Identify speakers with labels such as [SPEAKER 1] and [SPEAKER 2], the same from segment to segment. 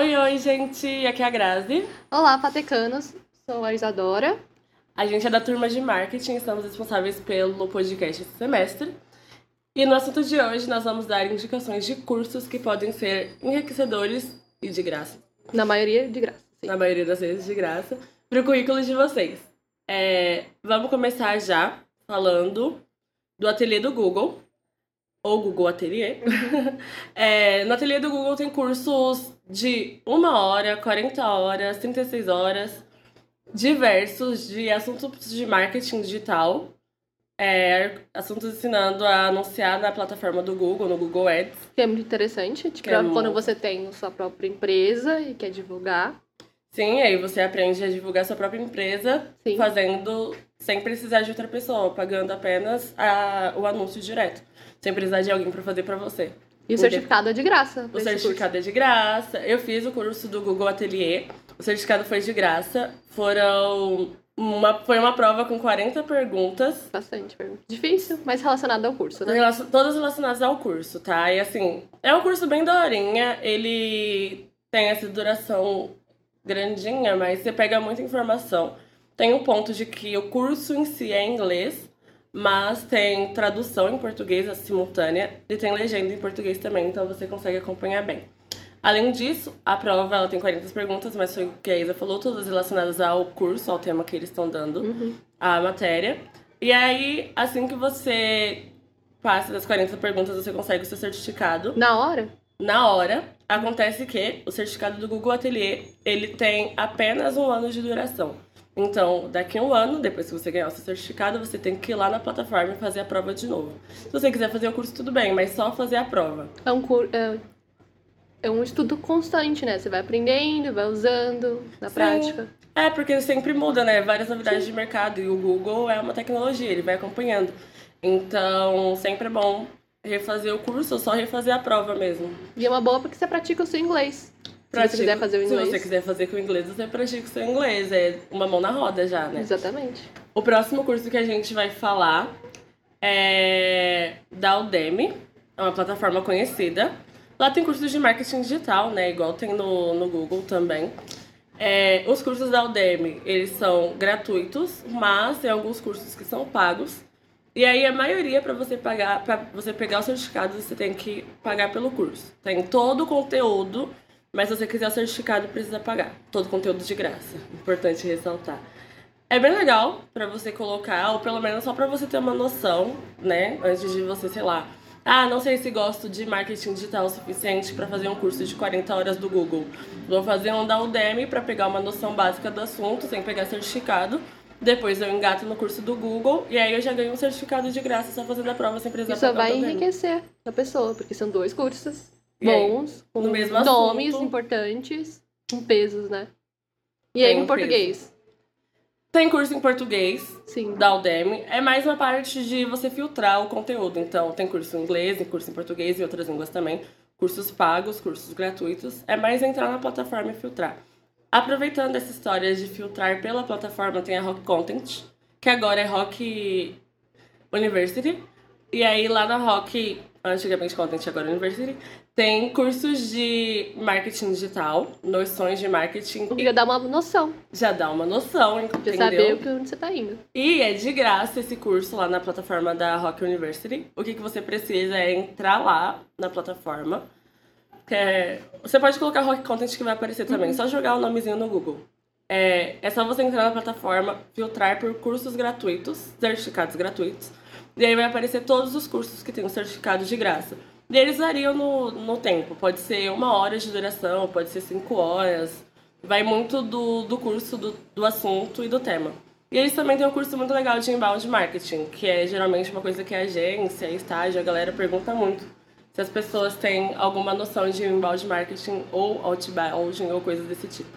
[SPEAKER 1] Oi, oi, gente! Aqui é a Grazi.
[SPEAKER 2] Olá, patecanos. Sou a Isadora.
[SPEAKER 1] A gente é da turma de marketing, estamos responsáveis pelo podcast esse semestre. E no assunto de hoje nós vamos dar indicações de cursos que podem ser enriquecedores e de graça.
[SPEAKER 2] Na maioria, de graça. Sim.
[SPEAKER 1] Na maioria das vezes de graça, para o currículo de vocês. É, vamos começar já falando do ateliê do Google, ou Google Ateliê. é, no ateliê do Google tem cursos de uma hora, 40 horas, 36 horas, diversos de assuntos de marketing digital. É, assuntos ensinando a anunciar na plataforma do Google, no Google Ads.
[SPEAKER 2] Que é muito interessante, tipo,
[SPEAKER 1] é
[SPEAKER 2] quando
[SPEAKER 1] muito-
[SPEAKER 2] você tem sua própria empresa e quer divulgar.
[SPEAKER 1] Sim, aí você aprende a divulgar sua própria empresa
[SPEAKER 2] Sim.
[SPEAKER 1] fazendo sem precisar de outra pessoa, pagando apenas a, o anúncio direto, sem precisar de alguém para fazer para você.
[SPEAKER 2] E o certificado é de graça.
[SPEAKER 1] O certificado é de graça. Eu fiz o curso do Google Atelier. O certificado foi de graça. Foram uma, foi uma prova com 40 perguntas,
[SPEAKER 2] curso. Bastante. pergunta. Difícil, mas relacionado ao curso, né?
[SPEAKER 1] relacion- todas relacionadas ao curso, tá? E assim, é um curso bem daorinha. Ele tem essa duração grandinha, mas você pega muita informação. Tem um ponto de que o curso em si é em inglês, mas tem tradução em português simultânea e tem legenda em português também, então você consegue acompanhar bem. Além disso, a prova ela tem 40 perguntas, mas foi o que a Isa falou, todas relacionadas ao curso, ao tema que eles estão dando,
[SPEAKER 2] Uhum.
[SPEAKER 1] a matéria. E aí, assim que você passa das 40 perguntas, você consegue o seu certificado.
[SPEAKER 2] Na hora?
[SPEAKER 1] Na hora, acontece que o certificado do Google Atelier, ele tem apenas um ano de duração. Então, daqui a um ano, depois que você ganhar o seu certificado, você tem que ir lá na plataforma e fazer a prova de novo. Se você quiser fazer o curso, tudo bem, mas só fazer a prova.
[SPEAKER 2] É um curso. É... é um estudo constante, né? Você vai aprendendo, vai usando na
[SPEAKER 1] Sim.
[SPEAKER 2] prática.
[SPEAKER 1] É, porque sempre muda, né? Várias novidades de mercado. E o Google é uma tecnologia, ele vai acompanhando. Então, sempre é bom refazer o curso ou só refazer a prova mesmo.
[SPEAKER 2] E é uma boa porque você pratica o seu inglês. Se você quiser fazer o inglês.
[SPEAKER 1] Se você quiser fazer com o inglês, você pratica o seu inglês. É uma mão na roda já, né?
[SPEAKER 2] Exatamente.
[SPEAKER 1] O próximo curso que a gente vai falar é da Udemy, é uma plataforma conhecida. Lá tem cursos de marketing digital, né? Igual tem no, no Google também. É, os cursos da Udemy, eles são gratuitos, mas tem alguns cursos que são pagos. E aí a maioria para você pagar, para você pegar o certificado, você tem que pagar pelo curso. Tem todo o conteúdo, mas se você quiser o certificado, precisa pagar. Todo o conteúdo de graça. Importante ressaltar. É bem legal pra você colocar, ou pelo menos só pra você ter uma noção, né? Antes de você, sei lá. Ah, não sei se gosto de marketing digital o suficiente pra fazer um curso de 40 horas do Google. Vou fazer um da Udemy pra pegar uma noção básica do assunto, sem pegar certificado. Depois eu engato no curso do Google e aí eu já ganho um certificado de graça só fazendo a prova sem precisar
[SPEAKER 2] Isso vai enriquecer a pessoa, porque são dois cursos
[SPEAKER 1] E aí,
[SPEAKER 2] bons, com
[SPEAKER 1] no mesmo
[SPEAKER 2] nomes
[SPEAKER 1] assunto.
[SPEAKER 2] importantes, com pesos, né? E aí em português.
[SPEAKER 1] Tem curso em português,
[SPEAKER 2] Sim.
[SPEAKER 1] da Udemy é mais uma parte de você filtrar o conteúdo. Então, tem curso em inglês, tem curso em português e outras línguas também. Cursos pagos, cursos gratuitos. É mais entrar na plataforma e filtrar. Aproveitando essa história de filtrar pela plataforma, tem a Rock Content, que agora é Rock University. E aí, lá na Rock, antigamente Content, agora University, tem cursos de marketing digital, noções de marketing.
[SPEAKER 2] Que já dá uma noção
[SPEAKER 1] Já dá uma noção,
[SPEAKER 2] de
[SPEAKER 1] entendeu?
[SPEAKER 2] saber o que onde você tá indo.
[SPEAKER 1] E é de graça esse curso lá na plataforma da Rock University. O que, que você precisa é entrar lá na plataforma. É- Você pode colocar Rock Content que vai aparecer também. Só jogar o nomezinho no Google. É, é só você entrar na plataforma, filtrar por cursos gratuitos, certificados gratuitos. E aí vai aparecer todos os cursos que tem um certificado de graça. E eles variam no, no tempo. Pode ser uma hora de duração, pode ser cinco horas. Vai muito do, do curso, do, do assunto e do tema. E eles também têm um curso muito legal de inbound marketing, que é geralmente uma coisa que a agência, estágio, a galera pergunta muito. Se as pessoas têm alguma noção de inbound marketing ou outbound ou coisas desse tipo.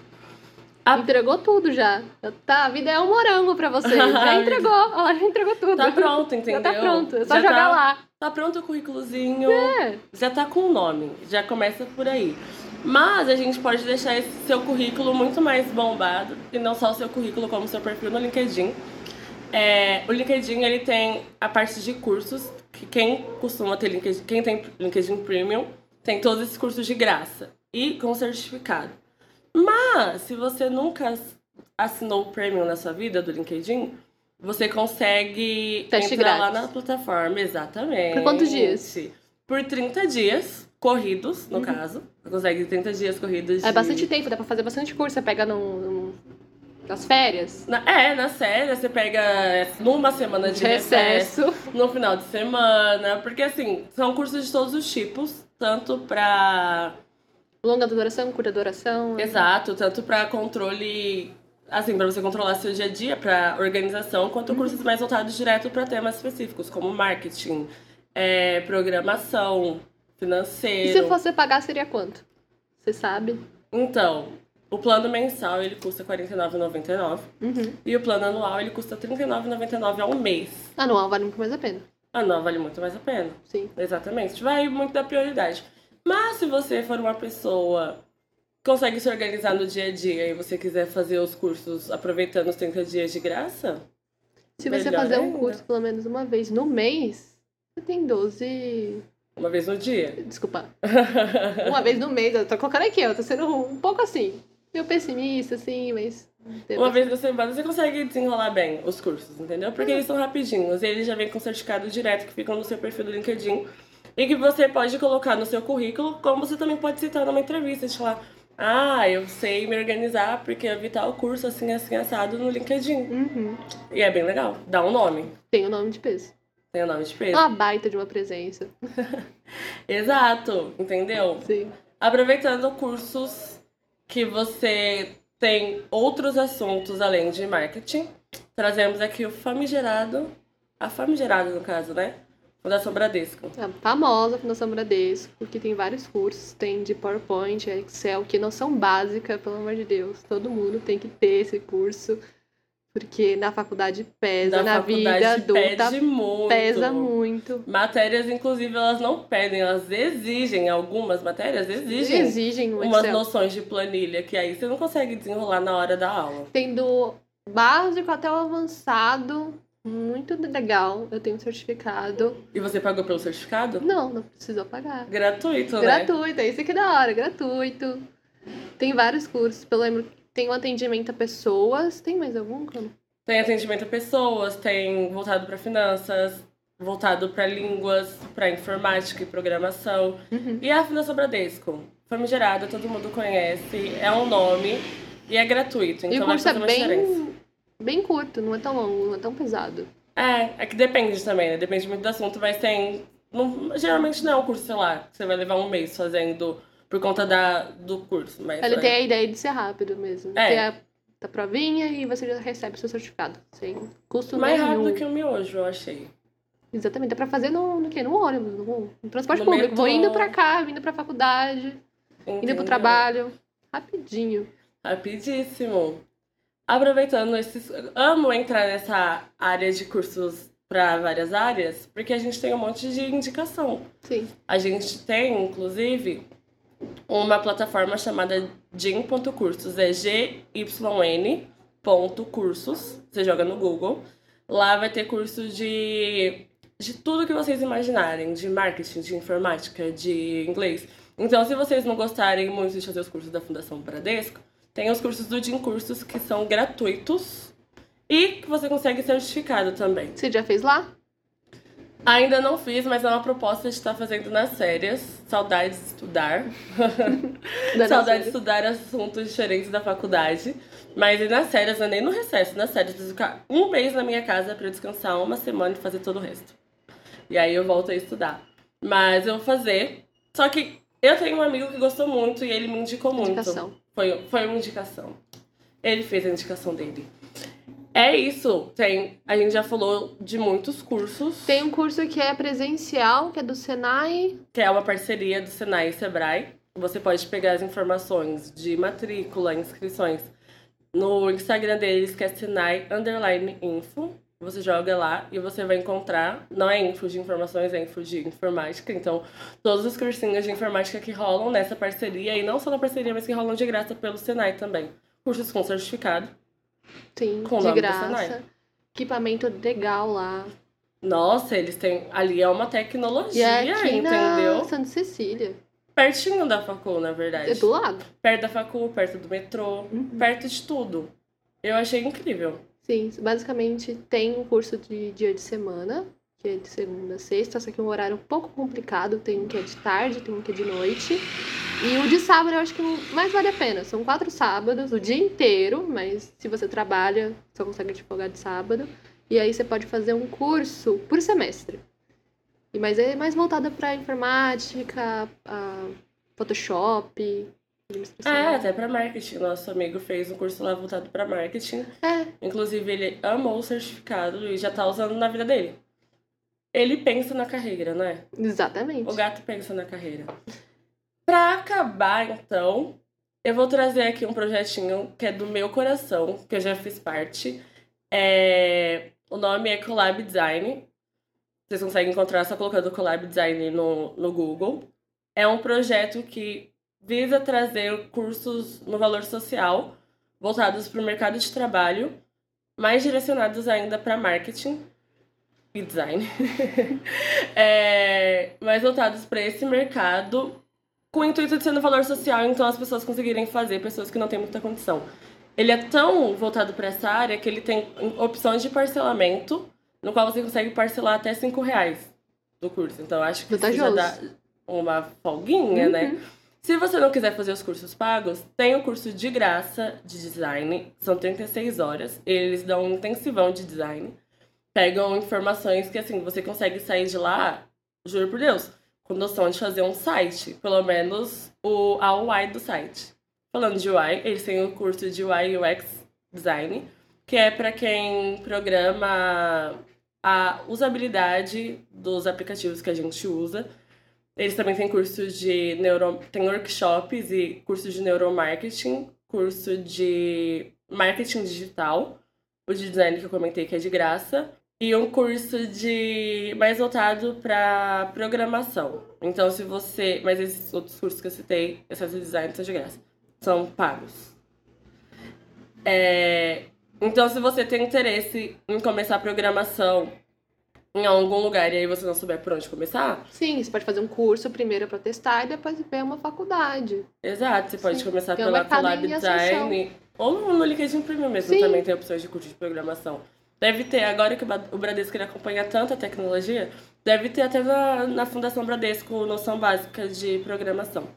[SPEAKER 1] A-
[SPEAKER 2] Entregou tudo já. Tá, a vida é um morango pra você. Já entregou. Ela já entregou tudo.
[SPEAKER 1] Tá pronto, entendeu?
[SPEAKER 2] Já tá pronto. É só
[SPEAKER 1] Já
[SPEAKER 2] jogar
[SPEAKER 1] tá-
[SPEAKER 2] lá.
[SPEAKER 1] Tá pronto o currículozinho.
[SPEAKER 2] É.
[SPEAKER 1] já tá com o nome, já começa por aí. Mas a gente pode deixar esse seu currículo muito mais bombado, e não só o seu currículo, como o seu perfil no LinkedIn. É, o LinkedIn ele tem a parte de cursos, que quem costuma ter LinkedIn, quem tem LinkedIn Premium, tem todos esses cursos de graça. e com certificado. Mas, se você nunca assinou o Premium na sua vida do LinkedIn, você consegue
[SPEAKER 2] Teste
[SPEAKER 1] entrar lá
[SPEAKER 2] grátis.
[SPEAKER 1] na plataforma, exatamente.
[SPEAKER 2] Por quantos dias?
[SPEAKER 1] Por 30 dias corridos, no caso. Você consegue 30 dias corridos
[SPEAKER 2] É
[SPEAKER 1] de-
[SPEAKER 2] bastante tempo, dá pra fazer bastante curso. Você pega no- nas férias.
[SPEAKER 1] Na- é, na série, você pega é, numa semana de recesso,
[SPEAKER 2] Recesso.
[SPEAKER 1] no final de semana, porque assim, são cursos de todos os tipos, tanto pra.
[SPEAKER 2] Longa duração, curta duração.
[SPEAKER 1] Exato, tanto pra controle. Assim, pra você controlar seu dia a dia, pra organização, quanto cursos mais voltados direto pra temas específicos, como marketing, é, programação,
[SPEAKER 2] E
[SPEAKER 1] financeiro.
[SPEAKER 2] se fosse pagar, seria quanto? Você sabe?
[SPEAKER 1] Então, o plano mensal ele custa R$ 49,99
[SPEAKER 2] Uhum.
[SPEAKER 1] e o plano anual ele custa R$ 39,99 ao mês.
[SPEAKER 2] Anual vale muito mais a pena.
[SPEAKER 1] Anual vale muito mais a pena.
[SPEAKER 2] Sim.
[SPEAKER 1] Exatamente. Vai muito da prioridade. Mas se você for uma pessoa que consegue se organizar no dia a dia e você quiser fazer os cursos aproveitando os 30 dias de graça,
[SPEAKER 2] Se você fazer um
[SPEAKER 1] ainda.
[SPEAKER 2] curso pelo menos uma vez no mês, você tem 12.
[SPEAKER 1] uma vez no dia.
[SPEAKER 2] Desculpa. Uma vez no mês, eu tô colocando aqui, eu tô sendo um pouco assim. Meio pessimista, assim, mas.
[SPEAKER 1] Uma vez na semana você consegue desenrolar bem os cursos, entendeu? Porque eles são rapidinhos. E eles já vêm com certificado direto que ficam no seu perfil do LinkedIn. E que você pode colocar no seu currículo, como você também pode citar numa entrevista, de falar, ah, eu sei me organizar porque eu vi tal curso assim, assim, assado no LinkedIn.
[SPEAKER 2] Uhum.
[SPEAKER 1] E é bem legal. Dá um nome.
[SPEAKER 2] Tem o nome de peso.
[SPEAKER 1] Tem o nome de peso.
[SPEAKER 2] Uma baita de uma presença.
[SPEAKER 1] Exato, entendeu?
[SPEAKER 2] Sim.
[SPEAKER 1] Aproveitando cursos que você tem outros assuntos além de marketing, trazemos aqui o famigerado, a famigerada no caso, né? Fundação Bradesco.
[SPEAKER 2] A famosa Fundação Bradesco, que tem vários cursos, tem de PowerPoint, Excel, que não são básicas, pelo amor de Deus. Todo mundo tem que ter esse curso, porque na faculdade pesa, na vida
[SPEAKER 1] faculdade
[SPEAKER 2] adulta
[SPEAKER 1] pede muito.
[SPEAKER 2] pesa muito.
[SPEAKER 1] Matérias, inclusive, elas não pedem, elas exigem, algumas matérias exigem
[SPEAKER 2] Exigem um
[SPEAKER 1] umas
[SPEAKER 2] Excel.
[SPEAKER 1] noções de planilha, que aí você não consegue desenrolar na hora da aula.
[SPEAKER 2] Tem do básico até o avançado, muito legal. Eu tenho certificado.
[SPEAKER 1] E você pagou pelo certificado?
[SPEAKER 2] Não, não precisou pagar.
[SPEAKER 1] Gratuito, né?
[SPEAKER 2] Gratuito, é isso é da hora, gratuito. Tem vários cursos, pelo lembro, tem um atendimento a pessoas. Tem mais algum?
[SPEAKER 1] Tem atendimento a pessoas, tem voltado para finanças, voltado para línguas, para informática e programação.
[SPEAKER 2] Uhum.
[SPEAKER 1] E a Fundação Bradesco, famigerada, todo mundo conhece, é um nome e é gratuito,
[SPEAKER 2] E
[SPEAKER 1] então
[SPEAKER 2] o
[SPEAKER 1] vai
[SPEAKER 2] curso é
[SPEAKER 1] fazer uma diferença.
[SPEAKER 2] bem, bem curto, não é tão longo, não é tão pesado.
[SPEAKER 1] É, é que depende também, né? Depende muito do assunto, mas tem. não- geralmente não é um curso, sei lá, que você vai levar um mês fazendo por conta da, do curso. Mas
[SPEAKER 2] Ele
[SPEAKER 1] é-
[SPEAKER 2] tem a ideia de ser rápido mesmo.
[SPEAKER 1] É.
[SPEAKER 2] Tem a, a provinha e você já recebe seu certificado. Sem custo
[SPEAKER 1] mais
[SPEAKER 2] nenhum.
[SPEAKER 1] rápido que o miojo, eu achei.
[SPEAKER 2] Exatamente, dá pra fazer no, no quê? No ônibus, no, no transporte
[SPEAKER 1] No
[SPEAKER 2] público. Vou
[SPEAKER 1] metrô.
[SPEAKER 2] indo pra cá, vindo pra faculdade, indo
[SPEAKER 1] Entendeu?
[SPEAKER 2] pro trabalho. Rapidinho.
[SPEAKER 1] Rapidíssimo. Aproveitando esses. Amo entrar nessa área de cursos para várias áreas, porque a gente tem um monte de indicação.
[SPEAKER 2] Sim.
[SPEAKER 1] A gente tem, inclusive, uma plataforma chamada gym.cursos. É gyn.cursos. Você joga no Google. Lá vai ter cursos de, de tudo que vocês imaginarem, de marketing, de informática, de inglês. Então, se vocês não gostarem muito de fazer os cursos da Fundação Bradesco, tem os cursos do Gym Cursos que são gratuitos e que você consegue certificado também.
[SPEAKER 2] Você já fez lá?
[SPEAKER 1] Ainda não fiz, mas é uma proposta de estar fazendo nas férias. Saudades de estudar.
[SPEAKER 2] Da
[SPEAKER 1] Saudades de estudar assuntos diferentes da faculdade. Mas e nas férias, não é nem no recesso, nas férias, preciso ficar um mês na minha casa pra eu descansar uma semana e fazer todo o resto. E aí eu volto a estudar. Mas eu vou fazer. Só que eu tenho um amigo que gostou muito e ele me indicou muito.
[SPEAKER 2] Indicação.
[SPEAKER 1] Foi, foi uma indicação. Ele fez a indicação dele. É isso. Tem, a gente já falou de muitos cursos.
[SPEAKER 2] Tem um curso que é presencial, que é do Senai.
[SPEAKER 1] que é uma parceria do Senai e Sebrae. Você pode pegar as informações de matrícula, inscrições no Instagram deles, que é Senai Underline Info. Você joga lá e você vai encontrar, não é info de informações, é info de informática. Então, todos os cursinhos de informática que rolam nessa parceria, e não só na parceria, mas que rolam de graça pelo Senai também. Cursos com certificado.
[SPEAKER 2] Sim,
[SPEAKER 1] Com
[SPEAKER 2] de graça. Equipamento legal lá.
[SPEAKER 1] Nossa, eles têm. Ali é uma tecnologia,
[SPEAKER 2] E é aqui
[SPEAKER 1] entendeu?
[SPEAKER 2] na Santa Cecília.
[SPEAKER 1] pertinho da facul, na verdade.
[SPEAKER 2] É do lado.
[SPEAKER 1] Perto da facul, perto do metrô,
[SPEAKER 2] Uhum.
[SPEAKER 1] perto de tudo. Eu achei incrível.
[SPEAKER 2] Sim, basicamente tem um curso de dia de semana, que é de segunda a sexta, só que é um horário um pouco complicado. Tem um que é de tarde, tem um que é de noite. E o de sábado eu acho que mais vale a pena. São quatro sábados, o dia inteiro, mas se você trabalha, só consegue te folgar de sábado. E aí você pode fazer um curso por semestre. E mas é mais voltada para informática, a Photoshop.
[SPEAKER 1] É, até pra marketing. Nosso amigo fez um curso lá voltado pra marketing.
[SPEAKER 2] É,
[SPEAKER 1] Inclusive, ele amou o certificado e já tá usando na vida dele. Ele pensa na carreira, não é?
[SPEAKER 2] exatamente.
[SPEAKER 1] O gato pensa na carreira. Pra acabar, então, eu vou trazer aqui um projetinho que é do meu coração, que eu já fiz parte. É... O nome é Collab Design. Vocês conseguem encontrar só colocando Collab Design no, no Google. É um projeto que visa trazer cursos no valor social, voltados para o mercado de trabalho, mais direcionados ainda para marketing e design. é, mais voltados para esse mercado, com o intuito de ser no valor social, então as pessoas conseguirem fazer, pessoas que não têm muita condição. Ele é tão voltado para essa área que ele tem opções de parcelamento, no qual você consegue parcelar até 5 reais do curso. Então acho que isso já dá uma folguinha, né?
[SPEAKER 2] Uhum.
[SPEAKER 1] Se você não quiser fazer os cursos pagos, tem o curso de graça de design, são 36 horas. Eles dão um intensivão de design. Pegam informações que, assim, você consegue sair de lá, juro por Deus, com noção de fazer um site. Pelo menos o, a UI do site. Falando de UI, eles têm o curso de UI UX Design, que é para quem programa a usabilidade dos aplicativos que a gente usa. Eles também têm cursos de neuro... tem workshops e cursos de neuromarketing, curso de marketing digital, o de design que eu comentei que é de graça, e um curso de mais voltado para programação. Então, se você, mas esses outros cursos que eu citei, exceto de design, são de graça, são pagos. É... Então, se você tem interesse em começar programação em algum lugar e aí você não souber por onde começar,
[SPEAKER 2] Sim, você pode fazer um curso primeiro para testar e depois ver uma faculdade.
[SPEAKER 1] Exato, você pode
[SPEAKER 2] Sim.
[SPEAKER 1] começar pela
[SPEAKER 2] em
[SPEAKER 1] Design ou no LinkedIn Premium mesmo,
[SPEAKER 2] Sim.
[SPEAKER 1] também tem opções de curso de programação. Deve ter, agora que o Bradesco ele acompanha tanta tecnologia, deve ter até na, na Fundação Bradesco noção básica de programação.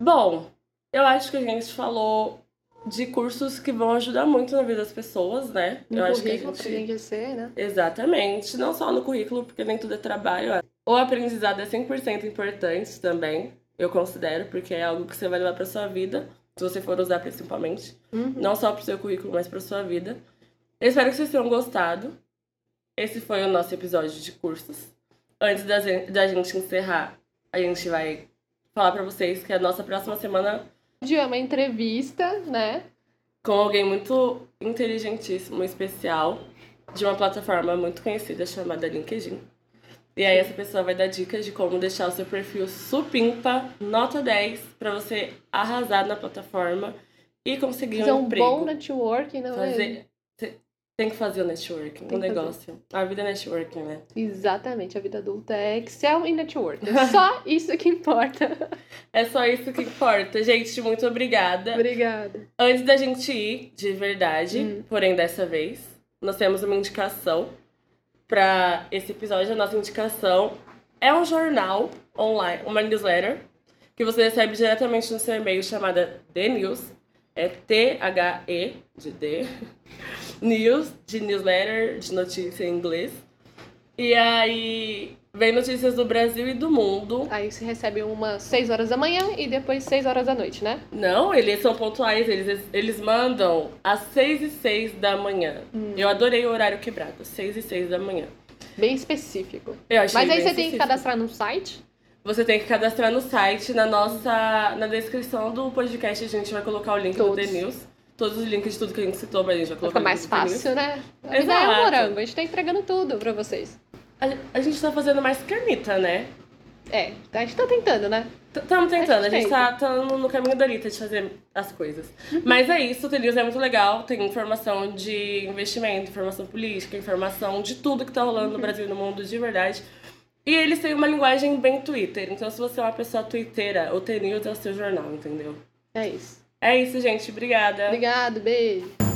[SPEAKER 1] Bom, eu acho que a gente falou de cursos que vão ajudar muito na vida das pessoas, né?
[SPEAKER 2] No
[SPEAKER 1] eu acho que a gente...
[SPEAKER 2] tem que ser, né?
[SPEAKER 1] Exatamente. Não só no currículo, porque nem tudo é trabalho. O aprendizado é 100% importante também, eu considero, porque é algo que você vai levar para sua vida, se você for usar principalmente.
[SPEAKER 2] Uhum.
[SPEAKER 1] Não só para o seu currículo, mas para sua vida. Eu espero que vocês tenham gostado. Esse foi o nosso episódio de cursos. Antes da gente, da gente encerrar, a gente vai falar para vocês que a nossa próxima semana
[SPEAKER 2] De uma entrevista, né?
[SPEAKER 1] com alguém muito inteligentíssimo, especial, de uma plataforma muito conhecida chamada LinkedIn. E aí essa pessoa vai dar dicas de como deixar o seu perfil supimpa, nota 10, pra você arrasar na plataforma e conseguir
[SPEAKER 2] Fazer
[SPEAKER 1] um
[SPEAKER 2] um
[SPEAKER 1] emprego.
[SPEAKER 2] bom networking, não é?
[SPEAKER 1] fazer... cê Tem que fazer o networking,
[SPEAKER 2] Tem
[SPEAKER 1] o
[SPEAKER 2] fazer.
[SPEAKER 1] negócio. A vida é networking, né?
[SPEAKER 2] Exatamente, a vida adulta é Excel e networking. Só isso que importa.
[SPEAKER 1] É só isso que importa. Gente, muito obrigada.
[SPEAKER 2] Obrigada.
[SPEAKER 1] Antes da gente ir, de verdade,
[SPEAKER 2] Hum.
[SPEAKER 1] porém dessa vez, nós temos uma indicação para esse episódio. A nossa indicação é um jornal online, uma newsletter, que você recebe diretamente no seu e-mail chamada The News. É T-H-E, de D, News, de newsletter, de notícia em inglês. E aí vem notícias do Brasil e do mundo.
[SPEAKER 2] Aí você recebe umas 6 horas da manhã e depois 6 horas da noite, né?
[SPEAKER 1] Não, eles são pontuais, eles, eles mandam às 6 e 6 da manhã.
[SPEAKER 2] Hum.
[SPEAKER 1] Eu adorei o horário quebrado, 6 e 6 da manhã.
[SPEAKER 2] Bem específico. Mas aí você tem que
[SPEAKER 1] específico.
[SPEAKER 2] cadastrar no site.
[SPEAKER 1] Você tem que cadastrar no site, na nossa. Na descrição do podcast a gente vai colocar o link do
[SPEAKER 2] Todos.
[SPEAKER 1] The News. Todos os links de tudo que a gente citou, mas a gente vai colocar
[SPEAKER 2] ficar
[SPEAKER 1] o
[SPEAKER 2] mais
[SPEAKER 1] do
[SPEAKER 2] fácil, né? A vida é um morango, a gente tá entregando tudo pra vocês.
[SPEAKER 1] A, a gente tá fazendo mais que a Anitta, né?
[SPEAKER 2] É, a gente tá tentando, né?
[SPEAKER 1] Estamos tentando, a
[SPEAKER 2] gente
[SPEAKER 1] gente tá, tá no, no caminho da Anitta de fazer as coisas. Mas é isso, o The News é muito legal. Tem informação de investimento, informação política, informação de tudo que tá rolando no Brasil e no mundo de verdade. E eles têm uma linguagem bem Twitter. Então, se você é uma pessoa twitteira, o T-News é o seu jornal, entendeu?
[SPEAKER 2] É isso.
[SPEAKER 1] É isso, gente. Obrigada.
[SPEAKER 2] Obrigado, beijo.